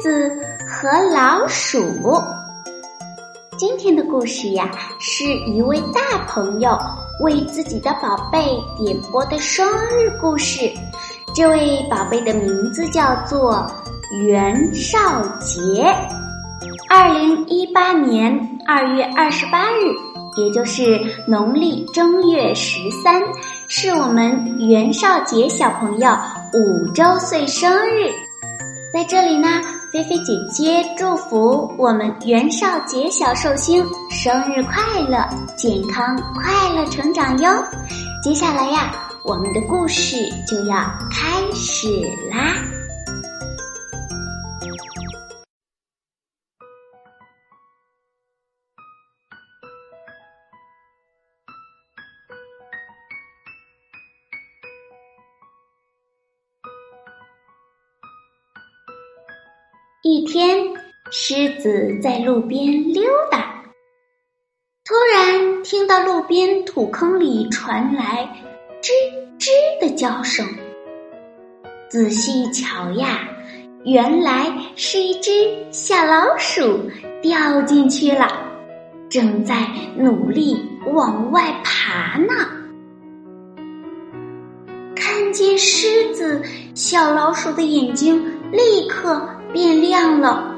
子和老鼠。今天的故事呀，是一位大朋友为自己的宝贝点播的生日故事。这位宝贝的名字叫做袁少杰。二零一八年二月二十八日，也就是农历正月十三，是我们袁少杰小朋友五周岁生日。在这里呢，菲菲姐姐祝福我们袁少杰小寿星生日快乐，健康快乐成长哟！接下来呀，我们的故事就要开始啦。一天，狮子在路边溜达，突然听到路边土坑里传来“吱吱”的叫声。仔细一瞧呀，原来是一只小老鼠掉进去了，正在努力往外爬呢。看见狮子，小老鼠的眼睛立刻。变亮了，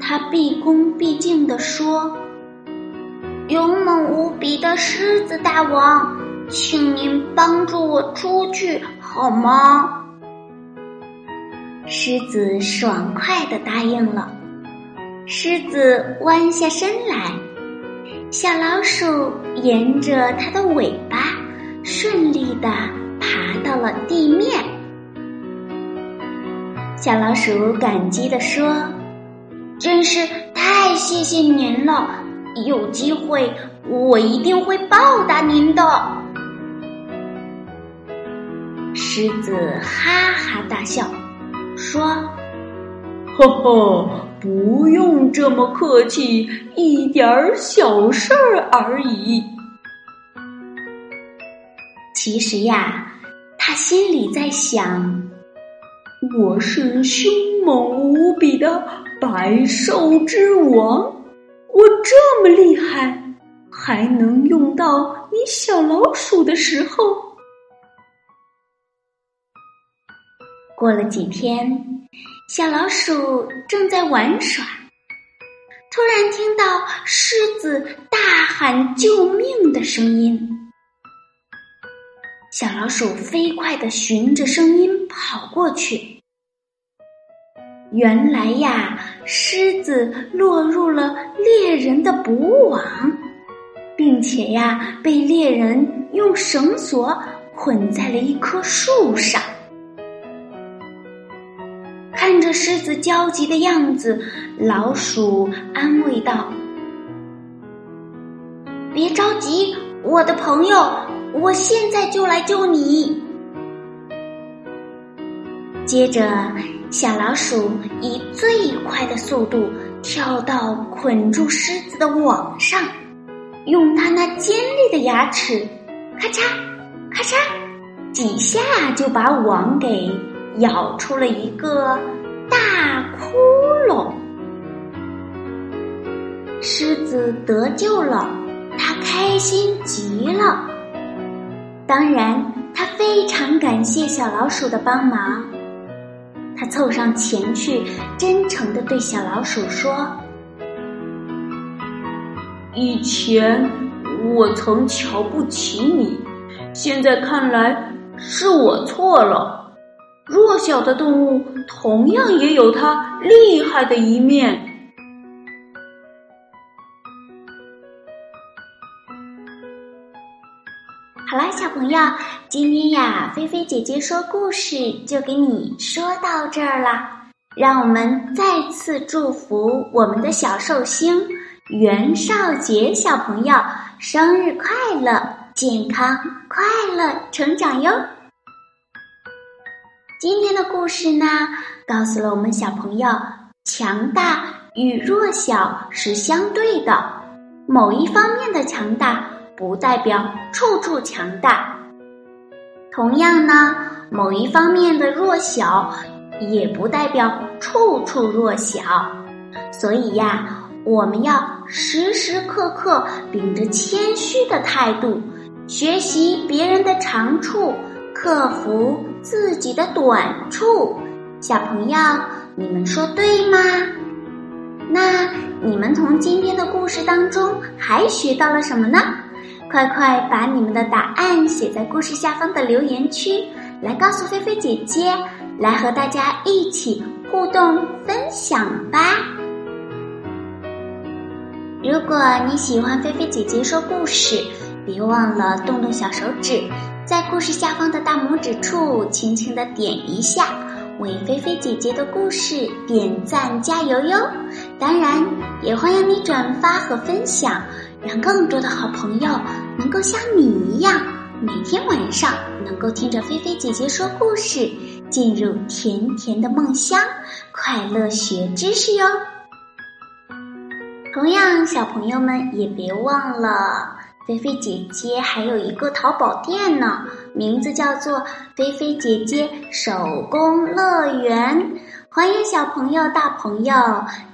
他毕恭毕敬地说：“勇猛无比的狮子大王，请您帮助我出去好吗？”狮子爽快地答应了。狮子弯下身来，小老鼠沿着它的尾巴顺利地爬到了地面。小老鼠感激地说：“真是太谢谢您了，有机会我一定会报答您的。”狮子哈哈大笑，说：“呵呵，不用这么客气，一点儿小事儿而已。”其实呀，他心里在想。我是凶猛无比的百兽之王，我这么厉害，还能用到你小老鼠的时候。过了几天，小老鼠正在玩耍，突然听到狮子大喊救命的声音。小老鼠飞快地循着声音跑过去。原来呀，狮子落入了猎人的捕网，并且呀，被猎人用绳索捆在了一棵树上。看着狮子焦急的样子，老鼠安慰道：“别着急，我的朋友。”我现在就来救你。接着，小老鼠以最快的速度跳到捆住狮子的网上，用它那尖利的牙齿，咔嚓咔嚓，几下就把网给咬出了一个大窟窿。狮子得救了，它开心极了。当然，他非常感谢小老鼠的帮忙。他凑上前去，真诚的对小老鼠说：“以前我曾瞧不起你，现在看来是我错了。弱小的动物同样也有它厉害的一面。”好啦，小朋友，今天呀，菲菲姐姐说故事就给你说到这儿了。让我们再次祝福我们的小寿星袁少杰小朋友生日快乐，健康快乐成长哟。今天的故事呢，告诉了我们小朋友，强大与弱小是相对的，某一方面的强大。不代表处处强大，同样呢，某一方面的弱小，也不代表处处弱小。所以呀，我们要时时刻刻秉着谦虚的态度，学习别人的长处，克服自己的短处。小朋友，你们说对吗？那你们从今天的故事当中还学到了什么呢？快快把你们的答案写在故事下方的留言区，来告诉菲菲姐姐，来和大家一起互动分享吧。如果你喜欢菲菲姐姐说故事，别忘了动动小手指，在故事下方的大拇指处轻轻的点一下，为菲菲姐姐的故事点赞加油哟！当然，也欢迎你转发和分享。让更多的好朋友能够像你一样，每天晚上能够听着菲菲姐姐说故事，进入甜甜的梦乡，快乐学知识哟。同样，小朋友们也别忘了，菲菲姐姐还有一个淘宝店呢，名字叫做“菲菲姐姐手工乐园”。欢迎小朋友、大朋友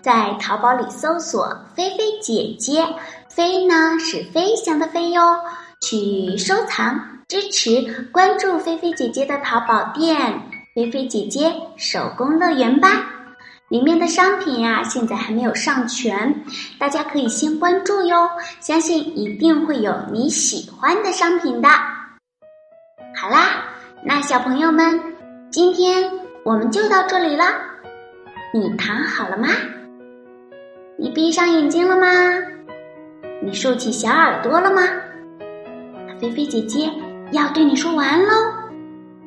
在淘宝里搜索“菲菲姐姐”。飞呢是飞翔的飞哟，去收藏、支持、关注菲菲姐姐的淘宝店“菲菲姐姐手工乐园”吧。里面的商品呀，现在还没有上全，大家可以先关注哟，相信一定会有你喜欢的商品的。好啦，那小朋友们，今天我们就到这里啦。你躺好了吗？你闭上眼睛了吗？你竖起小耳朵了吗？菲菲姐姐要对你说晚安喽！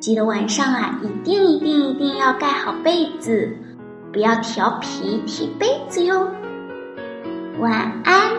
记得晚上啊，一定一定一定要盖好被子，不要调皮踢被子哟。晚安，